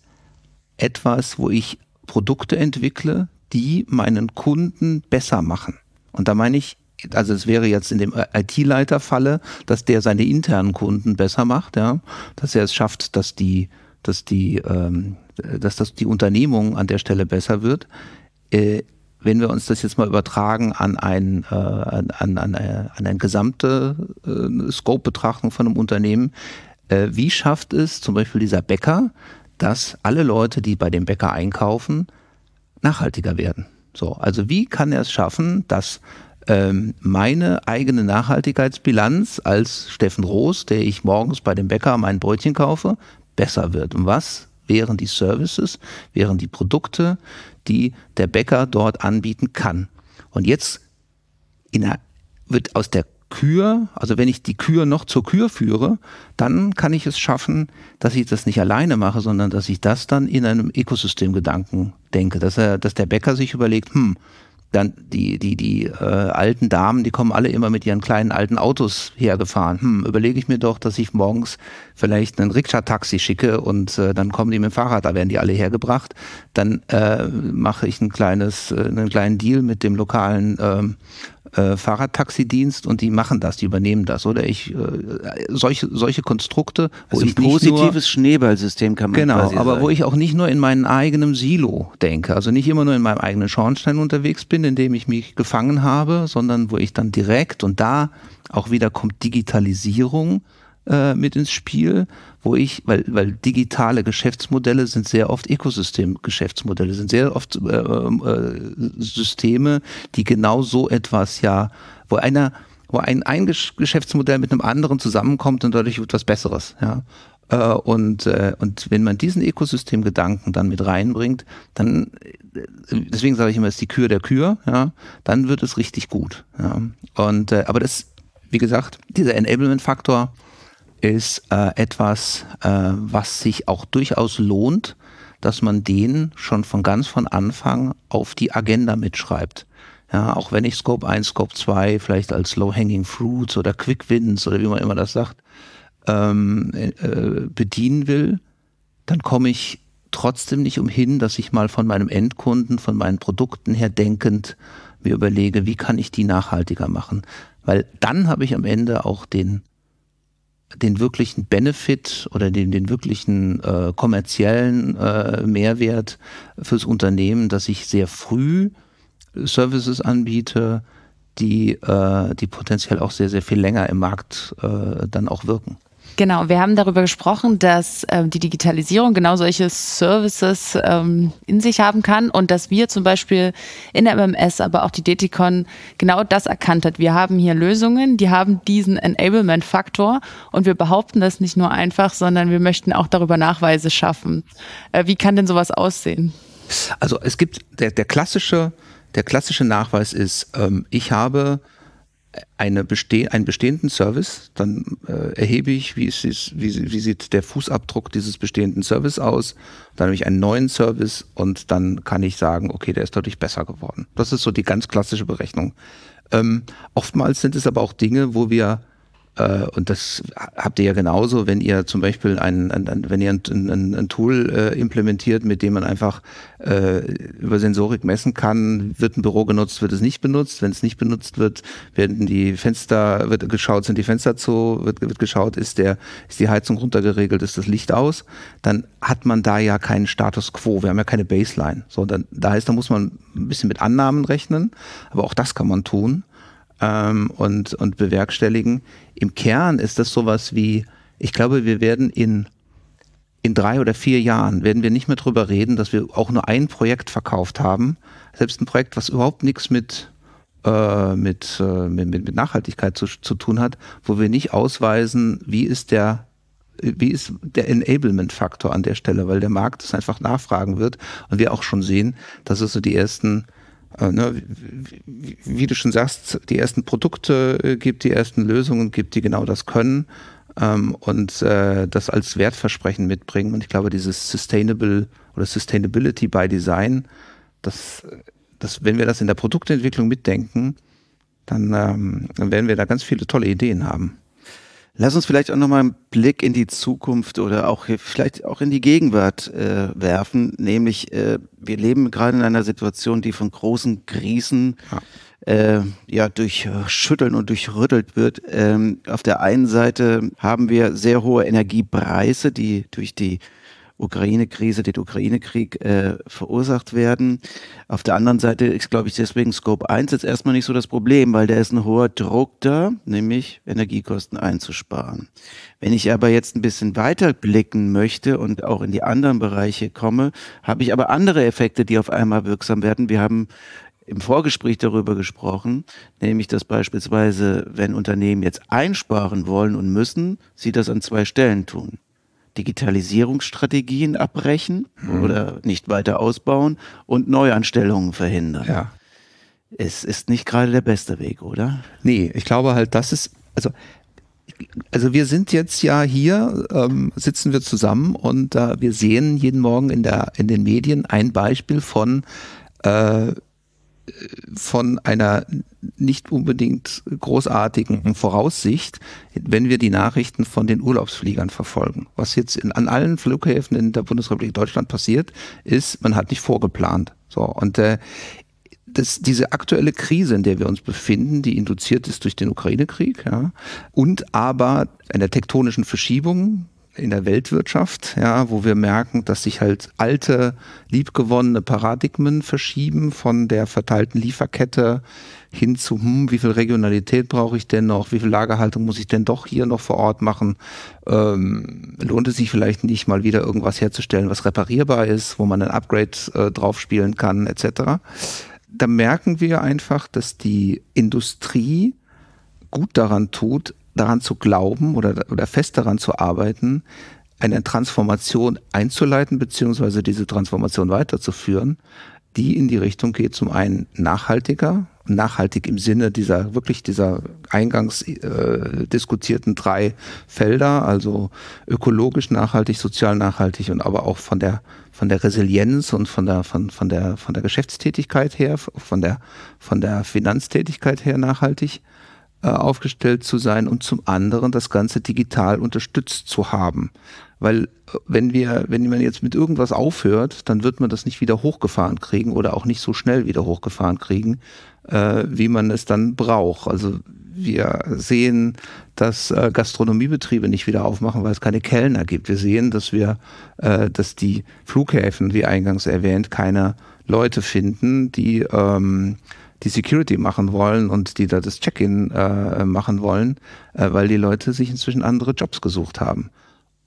etwas, wo ich Produkte entwickle, die meinen Kunden besser machen. Und da meine ich, also es wäre jetzt in dem IT-Leiter-Falle, dass der seine internen Kunden besser macht, ja, dass er es schafft, dass die dass die, ähm, dass das die Unternehmung an der Stelle besser wird. Äh, wenn wir uns das jetzt mal übertragen an ein äh, an, an, an eine gesamte äh, Scope-Betrachtung von einem Unternehmen, äh, wie schafft es zum Beispiel dieser Bäcker, dass alle Leute, die bei dem Bäcker einkaufen, nachhaltiger werden? So, also wie kann er es schaffen, dass ähm, meine eigene Nachhaltigkeitsbilanz als Steffen Roos, der ich morgens bei dem Bäcker mein Brötchen kaufe, besser wird? Und was wären die Services, wären die Produkte, die der Bäcker dort anbieten kann? Und jetzt der, wird aus der Kür, also wenn ich die Kür noch zur Kür führe, dann kann ich es schaffen, dass ich das nicht alleine mache, sondern dass ich das dann in einem Ökosystemgedanken denke, dass er, dass der Bäcker sich überlegt, hm, dann die, die, die äh, alten Damen, die kommen alle immer mit ihren kleinen alten Autos hergefahren. Hm, überlege ich mir doch, dass ich morgens vielleicht einen Rikscha-Taxi schicke und äh, dann kommen die mit dem Fahrrad, da werden die alle hergebracht. Dann äh, mache ich ein kleines, äh, einen kleinen Deal mit dem lokalen ähm, äh, Fahrradtaxidienst und die machen das, die übernehmen das. Oder ich äh, solche, solche Konstrukte, wo also ich ein positives nur, Schneeballsystem kann man Genau, aber sagen. wo ich auch nicht nur in meinem eigenen Silo denke, also nicht immer nur in meinem eigenen Schornstein unterwegs bin, in dem ich mich gefangen habe, sondern wo ich dann direkt und da auch wieder kommt Digitalisierung äh, mit ins Spiel, wo ich, weil, weil digitale Geschäftsmodelle sind sehr oft Ökosystem-Geschäftsmodelle, sind sehr oft äh, äh, Systeme, die genau so etwas ja, wo einer, wo ein, ein Geschäftsmodell mit einem anderen zusammenkommt und dadurch wird was Besseres, ja. Äh, und, äh, und wenn man diesen Ökosystemgedanken dann mit reinbringt, dann, deswegen sage ich immer, ist die Kür der Kür, ja, dann wird es richtig gut. Ja. Und, äh, aber das, wie gesagt, dieser Enablement-Faktor, ist äh, etwas, äh, was sich auch durchaus lohnt, dass man den schon von ganz von Anfang auf die Agenda mitschreibt. Ja, auch wenn ich Scope 1, Scope 2 vielleicht als Low-Hanging Fruits oder Quick Wins oder wie man immer das sagt, ähm, äh, bedienen will, dann komme ich trotzdem nicht umhin, dass ich mal von meinem Endkunden, von meinen Produkten her denkend mir überlege, wie kann ich die nachhaltiger machen? Weil dann habe ich am Ende auch den den wirklichen Benefit oder den, den wirklichen äh, kommerziellen äh, Mehrwert fürs Unternehmen, dass ich sehr früh Services anbiete, die, äh, die potenziell auch sehr, sehr viel länger im Markt äh, dann auch wirken. Genau, wir haben darüber gesprochen, dass ähm, die Digitalisierung genau solche Services ähm, in sich haben kann und dass wir zum Beispiel in der MMS, aber auch die DTCon genau das erkannt hat. Wir haben hier Lösungen, die haben diesen Enablement-Faktor und wir behaupten das nicht nur einfach, sondern wir möchten auch darüber Nachweise schaffen. Äh, wie kann denn sowas aussehen? Also es gibt der, der klassische, der klassische Nachweis ist, ähm, ich habe eine beste einen bestehenden Service, dann äh, erhebe ich, wie, ist, wie, wie sieht der Fußabdruck dieses bestehenden Service aus, dann habe ich einen neuen Service und dann kann ich sagen, okay, der ist dadurch besser geworden. Das ist so die ganz klassische Berechnung. Ähm, oftmals sind es aber auch Dinge, wo wir und das habt ihr ja genauso, wenn ihr zum Beispiel ein, ein wenn ihr ein, ein, ein Tool äh, implementiert, mit dem man einfach äh, über Sensorik messen kann, wird ein Büro genutzt, wird es nicht benutzt. Wenn es nicht benutzt wird, werden die Fenster, wird geschaut, sind die Fenster zu, wird, wird geschaut, ist der, ist die Heizung runtergeregelt, ist das Licht aus, dann hat man da ja keinen Status quo. Wir haben ja keine Baseline. So, dann, da heißt, da muss man ein bisschen mit Annahmen rechnen, aber auch das kann man tun ähm, und, und bewerkstelligen. Im Kern ist das sowas wie, ich glaube, wir werden in, in drei oder vier Jahren, werden wir nicht mehr drüber reden, dass wir auch nur ein Projekt verkauft haben. Selbst ein Projekt, was überhaupt nichts mit äh, mit, äh, mit, mit Nachhaltigkeit zu, zu tun hat, wo wir nicht ausweisen, wie ist der wie ist der Enablement-Faktor an der Stelle, weil der Markt es einfach nachfragen wird und wir auch schon sehen, dass es so die ersten wie, wie, du schon sagst, die ersten Produkte äh, gibt, die ersten Lösungen gibt, die genau das können ähm, und äh, das als Wertversprechen mitbringen. Und ich glaube, dieses Sustainable oder Sustainability by Design, das, das, wenn wir das in der Produktentwicklung mitdenken, dann, ähm, dann werden wir da ganz viele tolle Ideen haben. Lass uns vielleicht auch nochmal einen Blick in die Zukunft oder auch vielleicht auch in die Gegenwart äh, werfen. Nämlich, äh, wir leben gerade in einer Situation, die von großen Krisen ja, äh, ja durchschütteln und durchrüttelt wird. Ähm, auf der einen Seite haben wir sehr hohe Energiepreise, die durch die Ukraine-Krise, den Ukraine-Krieg äh, verursacht werden. Auf der anderen Seite ist, glaube ich, deswegen Scope 1 jetzt erstmal nicht so das Problem, weil da ist ein hoher Druck da, nämlich Energiekosten einzusparen. Wenn ich aber jetzt ein bisschen weiter blicken möchte und auch in die anderen Bereiche komme, habe ich aber andere Effekte, die auf einmal wirksam werden. Wir haben im Vorgespräch darüber gesprochen, nämlich dass beispielsweise, wenn Unternehmen jetzt einsparen wollen und müssen, sie das an zwei Stellen tun. Digitalisierungsstrategien abbrechen mhm. oder nicht weiter ausbauen und Neuanstellungen verhindern. Ja. Es ist nicht gerade der beste Weg, oder? Nee, ich glaube halt, das ist, also also wir sind jetzt ja hier, ähm, sitzen wir zusammen und äh, wir sehen jeden Morgen in, der, in den Medien ein Beispiel von äh, von einer nicht unbedingt großartigen Voraussicht, wenn wir die Nachrichten von den Urlaubsfliegern verfolgen. Was jetzt in, an allen Flughäfen in der Bundesrepublik Deutschland passiert, ist, man hat nicht vorgeplant. So und äh, das, diese aktuelle Krise, in der wir uns befinden, die induziert ist durch den Ukraine-Krieg, ja, und aber einer tektonischen Verschiebung in der Weltwirtschaft, ja, wo wir merken, dass sich halt alte, liebgewonnene Paradigmen verschieben von der verteilten Lieferkette hin zu, hm, wie viel Regionalität brauche ich denn noch, wie viel Lagerhaltung muss ich denn doch hier noch vor Ort machen? Ähm, lohnt es sich vielleicht nicht mal wieder irgendwas herzustellen, was reparierbar ist, wo man ein Upgrade äh, drauf spielen kann, etc. Da merken wir einfach, dass die Industrie gut daran tut, daran zu glauben oder, oder fest daran zu arbeiten, eine Transformation einzuleiten, beziehungsweise diese Transformation weiterzuführen, die in die Richtung geht, zum einen nachhaltiger, nachhaltig im Sinne dieser wirklich dieser eingangs äh, diskutierten drei Felder, also ökologisch nachhaltig, sozial nachhaltig und aber auch von der von der Resilienz und von der von von der von der Geschäftstätigkeit her, von der von der Finanztätigkeit her nachhaltig äh, aufgestellt zu sein und zum anderen das Ganze digital unterstützt zu haben. Weil äh, wenn wir, wenn man jetzt mit irgendwas aufhört, dann wird man das nicht wieder hochgefahren kriegen oder auch nicht so schnell wieder hochgefahren kriegen, äh, wie man es dann braucht. Also wir sehen, dass äh, Gastronomiebetriebe nicht wieder aufmachen, weil es keine Kellner gibt. Wir sehen, dass wir, äh, dass die Flughäfen, wie eingangs erwähnt, keine Leute finden, die ähm, die Security machen wollen und die da das Check-in äh, machen wollen, äh, weil die Leute sich inzwischen andere Jobs gesucht haben.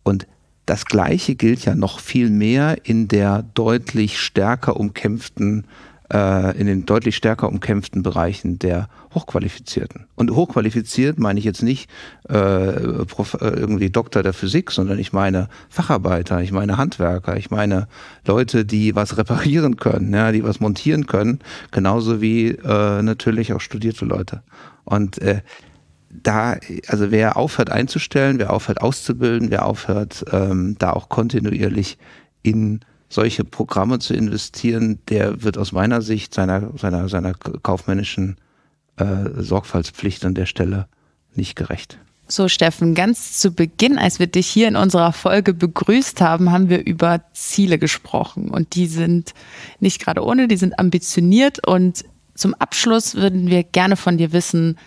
Und das Gleiche gilt ja noch viel mehr in der deutlich stärker umkämpften äh, in den deutlich stärker umkämpften Bereichen der Hochqualifizierten. Und hochqualifiziert meine ich jetzt nicht äh, äh, irgendwie Doktor der Physik, sondern ich meine Facharbeiter, ich meine Handwerker, ich meine Leute, die was reparieren können, ja, die was montieren können, genauso wie äh, natürlich auch studierte Leute. Und äh, da, also wer aufhört einzustellen, wer aufhört auszubilden, wer aufhört, ähm, da auch kontinuierlich in solche Programme zu investieren, der wird aus meiner Sicht seiner, seiner, seiner kaufmännischen äh, Sorgfaltspflicht an der Stelle nicht gerecht. So, Steffen, ganz zu Beginn, als wir dich hier in unserer Folge begrüßt haben, haben wir über Ziele gesprochen. Und die sind nicht gerade ohne, die sind ambitioniert. Und zum Abschluss würden wir gerne von dir wissen,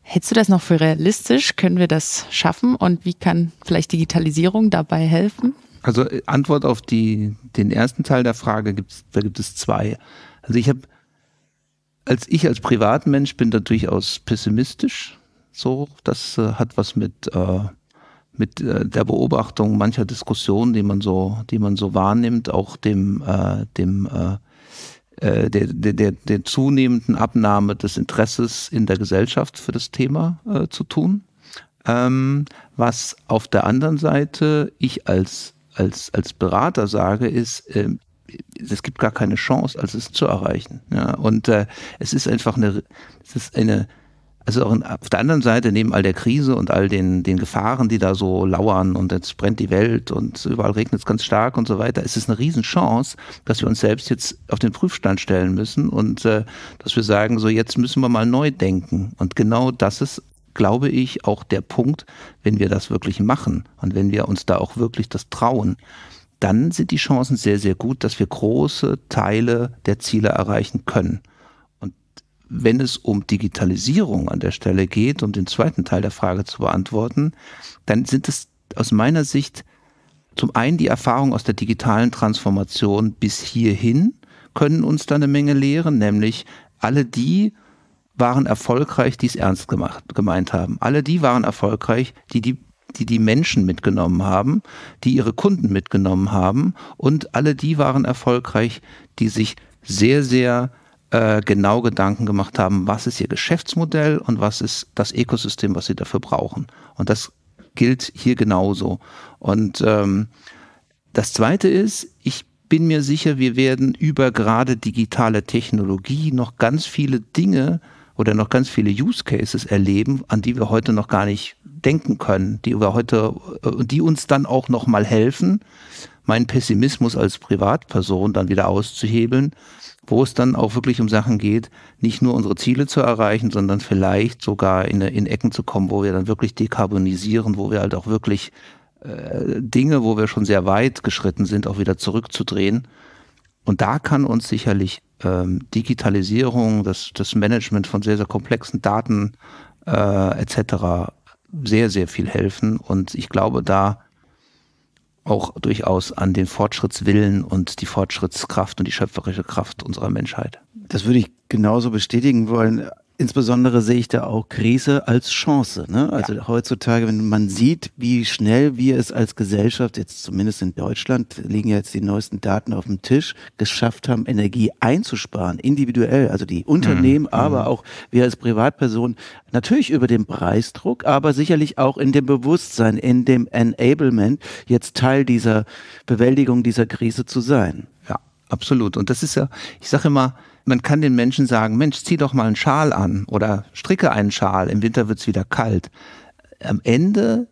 hältst du das noch für realistisch? Können wir das schaffen? Und wie kann vielleicht Digitalisierung dabei helfen? Also äh, Antwort auf die, den ersten Teil der Frage gibt's, da gibt es zwei. Also ich habe, als ich als Privatmensch bin da durchaus pessimistisch. So, das äh, hat was mit äh, mit äh, der Beobachtung mancher Diskussionen, die man so, die man so wahrnimmt, auch dem äh, dem äh, der, der, der, zunehmenden Abnahme des Interesses in der Gesellschaft für das Thema zu tun. Ähm, was auf der anderen Seite ich als als, als Berater sage, ist, äh, es gibt gar keine Chance, als es zu erreichen. Ja, und äh, es ist einfach eine, es ist eine, also auch auf der anderen Seite, neben all der Krise und all den, den Gefahren, die da so lauern und jetzt brennt die Welt und überall regnet es ganz stark und so weiter, ist es eine Riesenchance, dass wir uns selbst jetzt auf den Prüfstand stellen müssen und äh, dass wir sagen, so jetzt müssen wir mal neu denken. Und genau das ist glaube ich, auch der Punkt, wenn wir das wirklich machen und wenn wir uns da auch wirklich das trauen, dann sind die Chancen sehr, sehr gut, dass wir große Teile der Ziele erreichen können. Und wenn es um Digitalisierung an der Stelle geht, um den zweiten Teil der Frage zu beantworten, dann sind es aus meiner Sicht zum einen die Erfahrung aus der digitalen Transformation bis hierhin können uns da eine Menge lehren, nämlich alle die waren erfolgreich, die es ernst gemacht, gemeint haben. Alle die waren erfolgreich, die die die die Menschen mitgenommen haben, die ihre Kunden mitgenommen haben und alle die waren erfolgreich, die sich sehr, sehr äh, genau Gedanken gemacht haben, was ist ihr Geschäftsmodell und was ist das Ökosystem, was sie dafür brauchen. Und das gilt hier genauso. Und ähm, das Zweite ist, ich bin mir sicher, wir werden über gerade digitale Technologie noch ganz viele Dinge oder noch ganz viele Use Cases erleben, an die wir heute noch gar nicht denken können, die wir heute, äh, die uns dann auch noch mal helfen, meinen Pessimismus als Privatperson dann wieder auszuhebeln, wo es dann auch wirklich um Sachen geht, nicht nur unsere Ziele zu erreichen, sondern vielleicht sogar in, in Ecken zu kommen, wo wir dann wirklich dekarbonisieren, wo wir halt auch wirklich äh, Dinge, wo wir schon sehr weit geschritten sind, auch wieder zurückzudrehen. Und da kann uns sicherlich ähm, Digitalisierung, das, das Management von sehr, sehr komplexen Daten äh, etc. sehr, sehr viel helfen. Und ich glaube da auch durchaus an den Fortschrittswillen und die Fortschrittskraft und die schöpferische Kraft unserer Menschheit. Das würde ich genauso bestätigen wollen. Insbesondere sehe ich da auch Krise als Chance. Ne? Also ja. heutzutage, wenn man sieht, wie schnell wir es als Gesellschaft, jetzt zumindest in Deutschland, liegen jetzt die neuesten Daten auf dem Tisch, geschafft haben, Energie einzusparen, individuell, also die Unternehmen, mhm. aber auch wir als Privatpersonen, natürlich über den Preisdruck, aber sicherlich auch in dem Bewusstsein, in dem Enablement, jetzt Teil dieser Bewältigung dieser Krise zu sein. Ja, absolut. Und das ist ja, ich sage immer, man kann den Menschen sagen, Mensch, zieh doch mal einen Schal an oder stricke einen Schal, im Winter wird's wieder kalt. Am Ende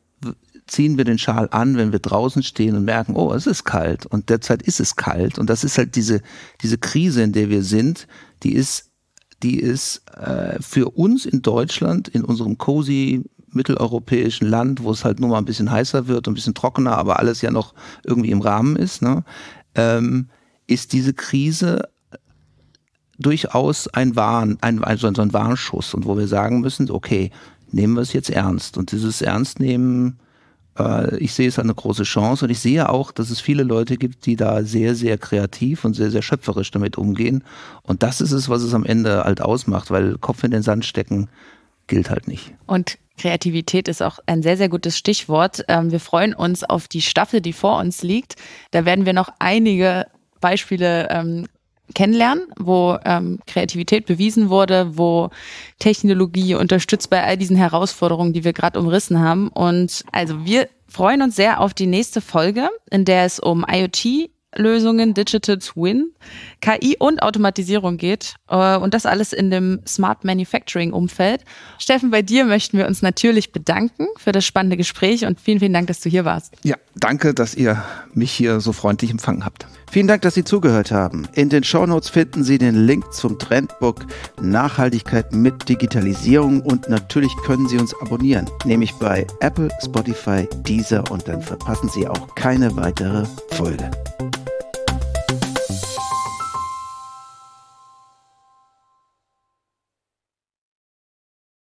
ziehen wir den Schal an, wenn wir draußen stehen und merken, oh, es ist kalt und derzeit ist es kalt und das ist halt diese, diese Krise, in der wir sind, die ist, die ist äh, für uns in Deutschland, in unserem cozy mitteleuropäischen Land, wo es halt nur mal ein bisschen heißer wird und ein bisschen trockener, aber alles ja noch irgendwie im Rahmen ist, ne, ähm, ist diese Krise durchaus ein Warn, ein, also so ein Warnschuss und wo wir sagen müssen, okay, nehmen wir es jetzt ernst. Und dieses Ernstnehmen, äh, ich sehe es als eine große Chance und ich sehe auch, dass es viele Leute gibt, die da sehr, sehr kreativ und sehr, sehr schöpferisch damit umgehen. Und das ist es, was es am Ende halt ausmacht, weil Kopf in den Sand stecken gilt halt nicht. Und Kreativität ist auch ein sehr, sehr gutes Stichwort. Ähm, wir freuen uns auf die Staffel, die vor uns liegt. Da werden wir noch einige Beispiele ähm, kennenlernen, wo ähm, Kreativität bewiesen wurde, wo Technologie unterstützt bei all diesen Herausforderungen, die wir gerade umrissen haben. Und also wir freuen uns sehr auf die nächste Folge, in der es um IoT Lösungen, Digital Twin, KI und Automatisierung geht. Äh, und das alles in dem Smart Manufacturing Umfeld. Steffen, bei dir möchten wir uns natürlich bedanken für das spannende Gespräch und vielen, vielen Dank, dass du hier warst. Ja, danke, dass ihr mich hier so freundlich empfangen habt. Vielen Dank, dass Sie zugehört haben. In den Shownotes finden Sie den Link zum Trendbook Nachhaltigkeit mit Digitalisierung und natürlich können Sie uns abonnieren, nämlich bei Apple, Spotify, Deezer und dann verpassen Sie auch keine weitere Folge.